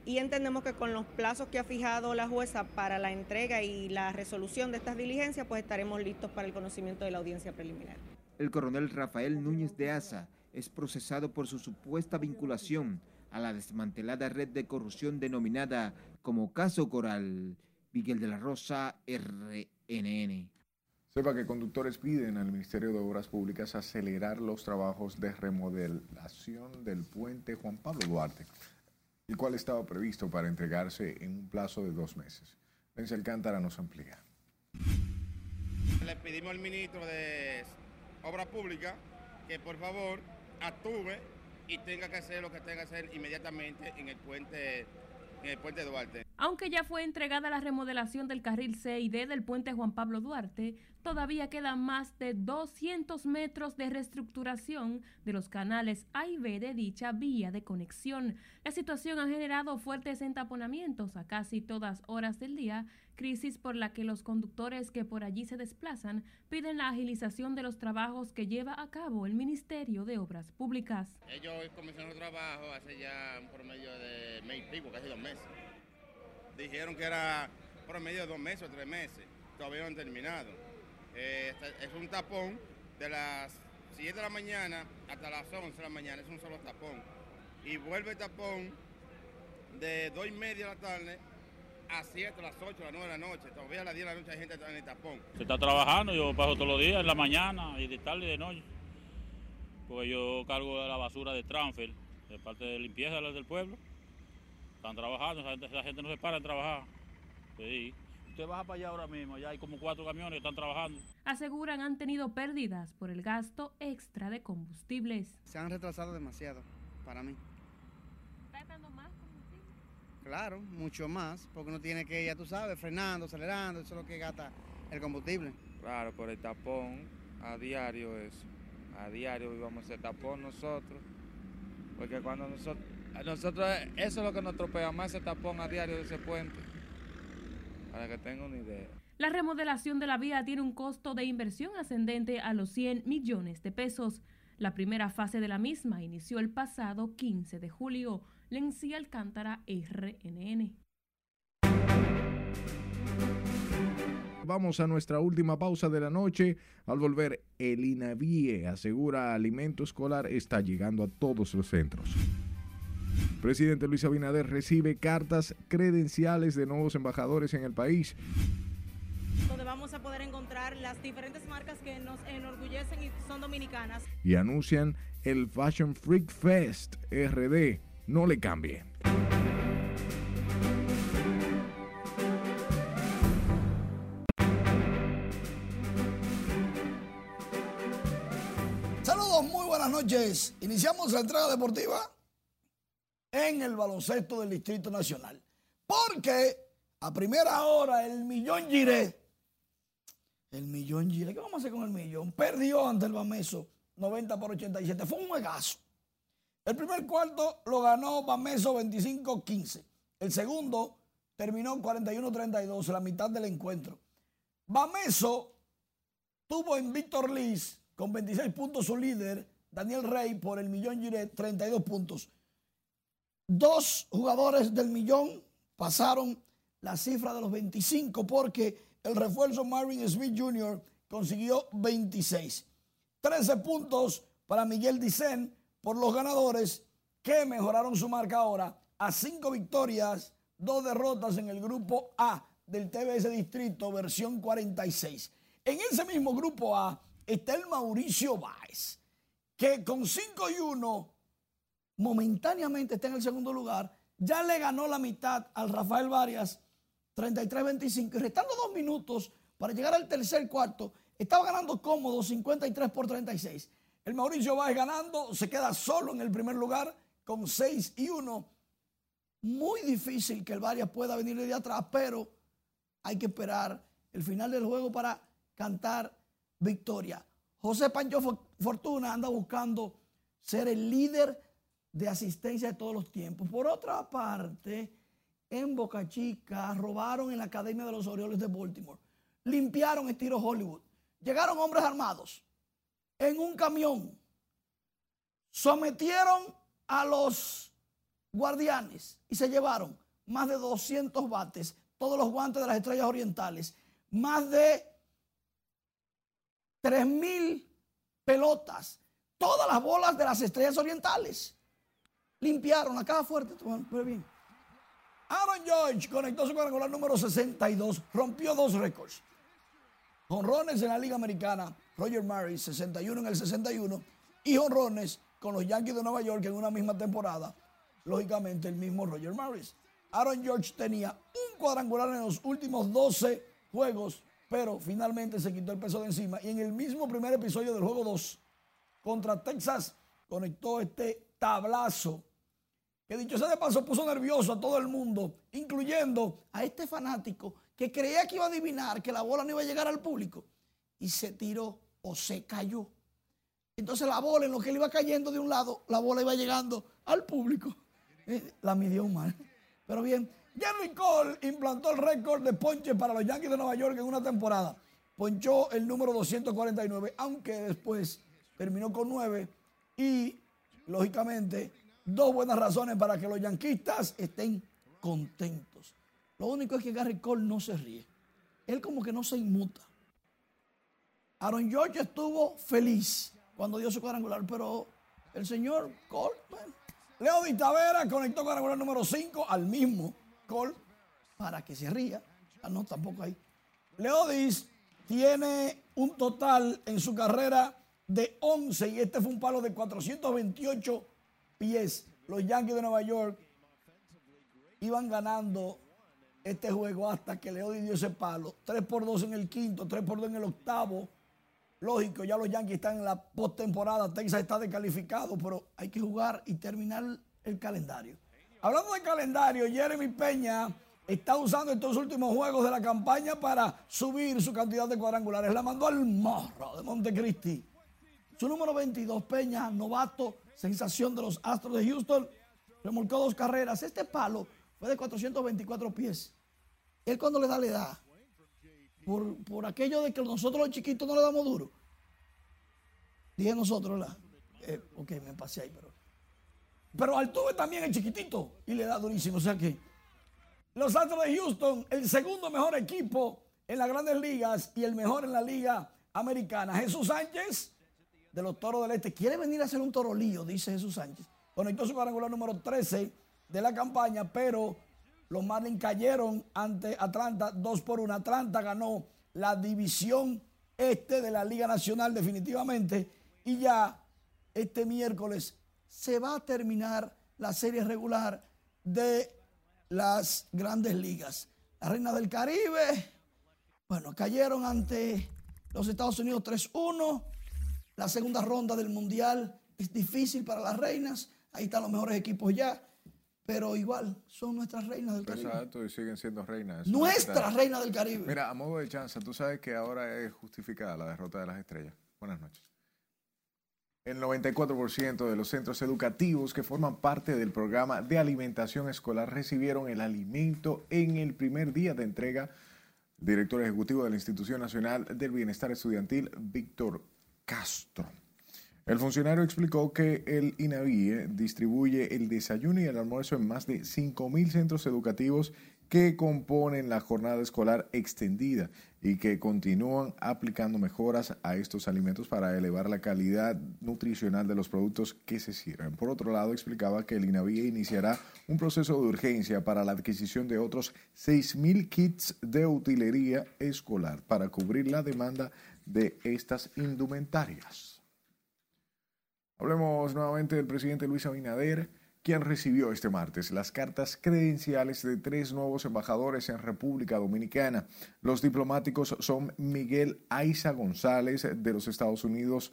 y entendemos que con los plazos que ha fijado la jueza para la entrega y la resolución de estas diligencias, pues estaremos listos para el conocimiento de la audiencia preliminar. El coronel Rafael Núñez de Asa es procesado por su supuesta vinculación a la desmantelada red de corrupción denominada como Caso Coral. Miguel de la Rosa, RNN. Sepa que conductores piden al Ministerio de Obras Públicas acelerar los trabajos de remodelación del puente Juan Pablo Duarte el cual estaba previsto para entregarse en un plazo de dos meses. Vence Alcántara nos amplía. Le pedimos al ministro de Obras Públicas que por favor actúe y tenga que hacer lo que tenga que hacer inmediatamente en el puente en el puente Duarte. Aunque ya fue entregada la remodelación del carril C y D del puente Juan Pablo Duarte, todavía quedan más de 200 metros de reestructuración de los canales A y B de dicha vía de conexión. La situación ha generado fuertes entaponamientos a casi todas horas del día, crisis por la que los conductores que por allí se desplazan piden la agilización de los trabajos que lleva a cabo el Ministerio de Obras Públicas. Ellos comenzaron el trabajo hace ya un promedio de mes y pico, casi dos meses. Dijeron que era promedio de dos meses o tres meses, todavía no han terminado. Eh, es un tapón de las 7 de la mañana hasta las 11 de la mañana, es un solo tapón. Y vuelve el tapón de 2 y media de la tarde a 7, a las 8, a las 9 de la noche. Todavía a las 10 de la noche hay gente en el tapón. Se está trabajando, yo paso todos los días, en la mañana y de tarde y de noche. Porque yo cargo la basura de transfer, de parte de limpieza del pueblo. Están trabajando, esa gente no se para de trabajar. Sí. Usted baja para allá ahora mismo, ya hay como cuatro camiones que están trabajando. Aseguran han tenido pérdidas por el gasto extra de combustibles. Se han retrasado demasiado para mí. ¿Está gastando más combustible? Claro, mucho más, porque uno tiene que, ya tú sabes, frenando, acelerando, eso es lo que gasta el combustible. Claro, por el tapón a diario eso. A diario íbamos a hacer tapón nosotros, porque cuando nosotros, nosotros, eso es lo que nos tropea más, ese tapón a diario de ese puente para que tenga una idea. La remodelación de la vía tiene un costo de inversión ascendente a los 100 millones de pesos. La primera fase de la misma inició el pasado 15 de julio. Lencía Alcántara, RNN. Vamos a nuestra última pausa de la noche. Al volver, el INAVIE asegura alimento escolar está llegando a todos los centros. Presidente Luis Abinader recibe cartas credenciales de nuevos embajadores en el país. Donde vamos a poder encontrar las diferentes marcas que nos enorgullecen y son dominicanas. Y anuncian el Fashion Freak Fest RD. No le cambie. Saludos, muy buenas noches. Iniciamos la entrega deportiva en el baloncesto del Distrito Nacional. Porque a primera hora el millón giré. El millón giré. ¿Qué vamos a hacer con el millón? Perdió ante el Bameso 90 por 87. Fue un juegazo. El primer cuarto lo ganó Bameso 25-15. El segundo terminó 41-32, la mitad del encuentro. Bameso tuvo en Víctor Liz con 26 puntos su líder, Daniel Rey, por el millón giré, 32 puntos. Dos jugadores del millón pasaron la cifra de los 25 porque el refuerzo Marvin Smith Jr. consiguió 26. 13 puntos para Miguel Dicen por los ganadores que mejoraron su marca ahora a 5 victorias, 2 derrotas en el grupo A del TBS Distrito versión 46. En ese mismo grupo A está el Mauricio Báez, que con 5 y 1 momentáneamente está en el segundo lugar, ya le ganó la mitad al Rafael Varias, 33-25, y restando dos minutos para llegar al tercer cuarto, estaba ganando cómodo 53 por 36. El Mauricio Báez ganando, se queda solo en el primer lugar con 6 y 1. Muy difícil que el Varias pueda venir de atrás, pero hay que esperar el final del juego para cantar victoria. José Pancho Fortuna anda buscando ser el líder de asistencia de todos los tiempos. Por otra parte, en Boca Chica robaron en la Academia de los Orioles de Baltimore. Limpiaron estilo Hollywood. Llegaron hombres armados en un camión. Sometieron a los guardianes y se llevaron más de 200 bates, todos los guantes de las estrellas orientales, más de 3.000 pelotas, todas las bolas de las estrellas orientales limpiaron la caja fuerte. Bien. Aaron George conectó su cuadrangular número 62, rompió dos récords. Honrones en la Liga Americana, Roger Maris, 61 en el 61, y honrones con los Yankees de Nueva York en una misma temporada. Lógicamente, el mismo Roger Maris. Aaron George tenía un cuadrangular en los últimos 12 juegos, pero finalmente se quitó el peso de encima. Y en el mismo primer episodio del juego 2 contra Texas, conectó este tablazo que dicho sea de paso puso nervioso a todo el mundo, incluyendo a este fanático que creía que iba a adivinar que la bola no iba a llegar al público y se tiró o se cayó. Entonces la bola en lo que él iba cayendo de un lado, la bola iba llegando al público. Eh, la midió mal. Pero bien, Jerry Cole implantó el récord de ponche para los Yankees de Nueva York en una temporada. Ponchó el número 249, aunque después terminó con 9 y, lógicamente, dos buenas razones para que los yanquistas estén contentos. Lo único es que Gary Cole no se ríe. Él como que no se inmuta. Aaron George estuvo feliz cuando dio su cuadrangular, pero el señor Cole, bueno. Leo Tavera conectó cuadrangular número 5 al mismo Cole para que se ría. Ah, no, tampoco ahí. Leodis tiene un total en su carrera de 11 y este fue un palo de 428 pies. Los Yankees de Nueva York iban ganando este juego hasta que Leody dio ese palo. 3 por 2 en el quinto, 3 por 2 en el octavo. Lógico, ya los Yankees están en la postemporada. Texas está descalificado, pero hay que jugar y terminar el calendario. Hablando de calendario, Jeremy Peña está usando estos últimos juegos de la campaña para subir su cantidad de cuadrangulares. La mandó al morro de Montecristi. Su número 22, Peña, novato, sensación de los Astros de Houston, remolcó dos carreras. Este palo fue de 424 pies. Él cuando le da, le da. Por, por aquello de que nosotros los chiquitos no le damos duro. Dije nosotros, ¿verdad? Eh, ok, me pasé ahí, pero. Pero Altuve también es chiquitito y le da durísimo. O sea que los Astros de Houston, el segundo mejor equipo en las grandes ligas y el mejor en la liga americana. Jesús Sánchez, de los Toros del Este, quiere venir a hacer un torolío, dice Jesús Sánchez. Conectó su cuadrangular número 13 de la campaña, pero los Marlins cayeron ante Atlanta 2 por 1. Atlanta ganó la división este de la Liga Nacional definitivamente y ya este miércoles se va a terminar la serie regular de las grandes ligas. La Reina del Caribe, bueno, cayeron ante los Estados Unidos 3-1. La segunda ronda del Mundial es difícil para las reinas. Ahí están los mejores equipos ya. Pero igual, son nuestras reinas del Caribe. Exacto, y siguen siendo reinas. Nuestras reinas del Caribe. Mira, a modo de chance, tú sabes que ahora es justificada la derrota de las estrellas. Buenas noches. El 94% de los centros educativos que forman parte del programa de alimentación escolar recibieron el alimento en el primer día de entrega. Director ejecutivo de la Institución Nacional del Bienestar Estudiantil, Víctor Castro. El funcionario explicó que el INAVIE distribuye el desayuno y el almuerzo en más de 5.000 centros educativos que componen la jornada escolar extendida y que continúan aplicando mejoras a estos alimentos para elevar la calidad nutricional de los productos que se sirven. Por otro lado, explicaba que el INAVIE iniciará un proceso de urgencia para la adquisición de otros 6.000 kits de utilería escolar para cubrir la demanda de estas indumentarias. Hablemos nuevamente del presidente Luis Abinader, quien recibió este martes las cartas credenciales de tres nuevos embajadores en República Dominicana. Los diplomáticos son Miguel Aiza González de los Estados Unidos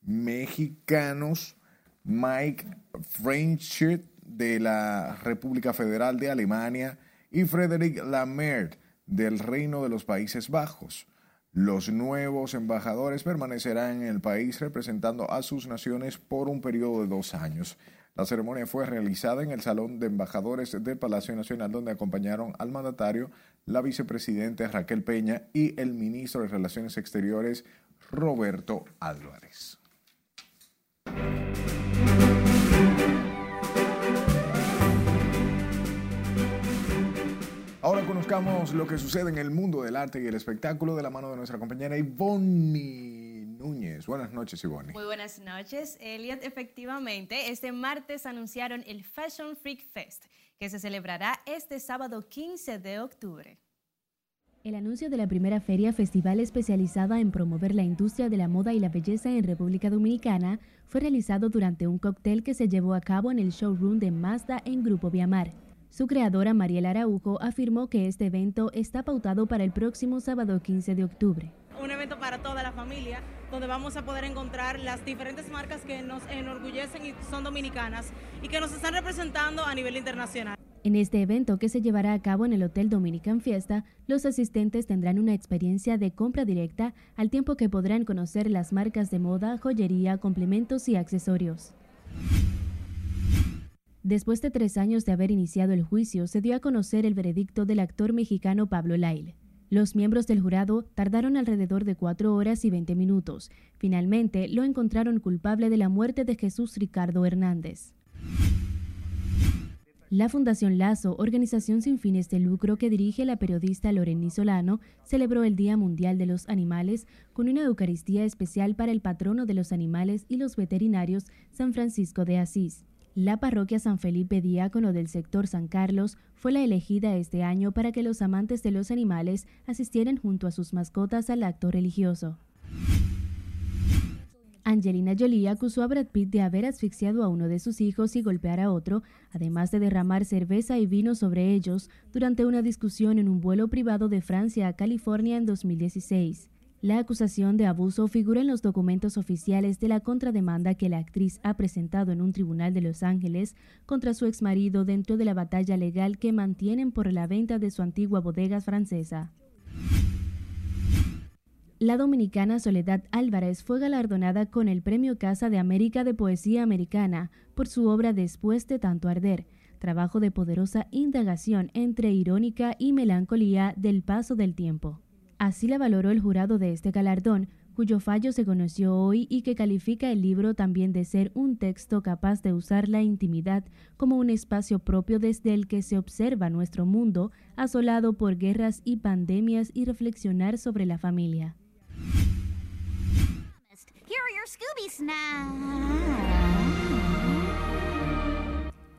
mexicanos, Mike Frenchit de la República Federal de Alemania y Frederick Lamert del Reino de los Países Bajos. Los nuevos embajadores permanecerán en el país representando a sus naciones por un periodo de dos años. La ceremonia fue realizada en el Salón de Embajadores del Palacio Nacional, donde acompañaron al mandatario, la vicepresidenta Raquel Peña y el ministro de Relaciones Exteriores, Roberto Álvarez. Ahora conozcamos lo que sucede en el mundo del arte y el espectáculo de la mano de nuestra compañera Ivonne Núñez. Buenas noches, Ivonne. Muy buenas noches, Elliot. Efectivamente, este martes anunciaron el Fashion Freak Fest, que se celebrará este sábado 15 de octubre. El anuncio de la primera feria festival especializada en promover la industria de la moda y la belleza en República Dominicana fue realizado durante un cóctel que se llevó a cabo en el showroom de Mazda en Grupo Viamar. Su creadora Mariela Araujo afirmó que este evento está pautado para el próximo sábado 15 de octubre. Un evento para toda la familia, donde vamos a poder encontrar las diferentes marcas que nos enorgullecen y son dominicanas y que nos están representando a nivel internacional. En este evento que se llevará a cabo en el Hotel Dominican Fiesta, los asistentes tendrán una experiencia de compra directa al tiempo que podrán conocer las marcas de moda, joyería, complementos y accesorios. Después de tres años de haber iniciado el juicio, se dio a conocer el veredicto del actor mexicano Pablo Lail. Los miembros del jurado tardaron alrededor de cuatro horas y veinte minutos. Finalmente, lo encontraron culpable de la muerte de Jesús Ricardo Hernández. La Fundación Lazo, organización sin fines de lucro que dirige la periodista Loreni Solano, celebró el Día Mundial de los Animales con una Eucaristía especial para el patrono de los animales y los veterinarios, San Francisco de Asís. La parroquia San Felipe Diácono del sector San Carlos fue la elegida este año para que los amantes de los animales asistieran junto a sus mascotas al acto religioso. Angelina Jolie acusó a Brad Pitt de haber asfixiado a uno de sus hijos y golpear a otro, además de derramar cerveza y vino sobre ellos durante una discusión en un vuelo privado de Francia a California en 2016. La acusación de abuso figura en los documentos oficiales de la contrademanda que la actriz ha presentado en un tribunal de Los Ángeles contra su exmarido dentro de la batalla legal que mantienen por la venta de su antigua bodega francesa. La dominicana Soledad Álvarez fue galardonada con el Premio Casa de América de Poesía Americana por su obra Después de tanto arder, trabajo de poderosa indagación entre irónica y melancolía del paso del tiempo. Así la valoró el jurado de este galardón, cuyo fallo se conoció hoy y que califica el libro también de ser un texto capaz de usar la intimidad como un espacio propio desde el que se observa nuestro mundo asolado por guerras y pandemias y reflexionar sobre la familia.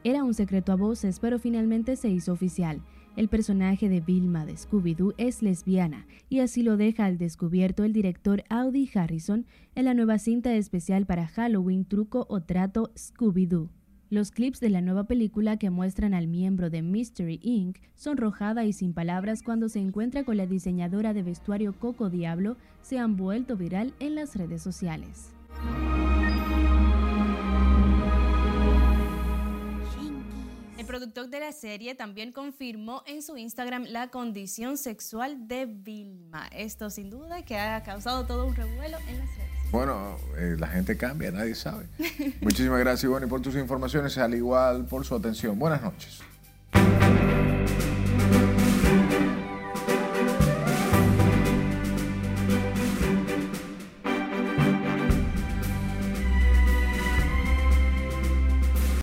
Era un secreto a voces, pero finalmente se hizo oficial. El personaje de Vilma de Scooby-Doo es lesbiana y así lo deja al descubierto el director Audi Harrison en la nueva cinta especial para Halloween Truco o Trato Scooby-Doo. Los clips de la nueva película que muestran al miembro de Mystery Inc. sonrojada y sin palabras cuando se encuentra con la diseñadora de vestuario Coco Diablo se han vuelto viral en las redes sociales. Productor de la serie también confirmó en su Instagram la condición sexual de Vilma. Esto sin duda que ha causado todo un revuelo en las redes. Bueno, eh, la gente cambia, nadie sabe. [LAUGHS] Muchísimas gracias, Ivonne, por tus informaciones, al igual por su atención. Buenas noches.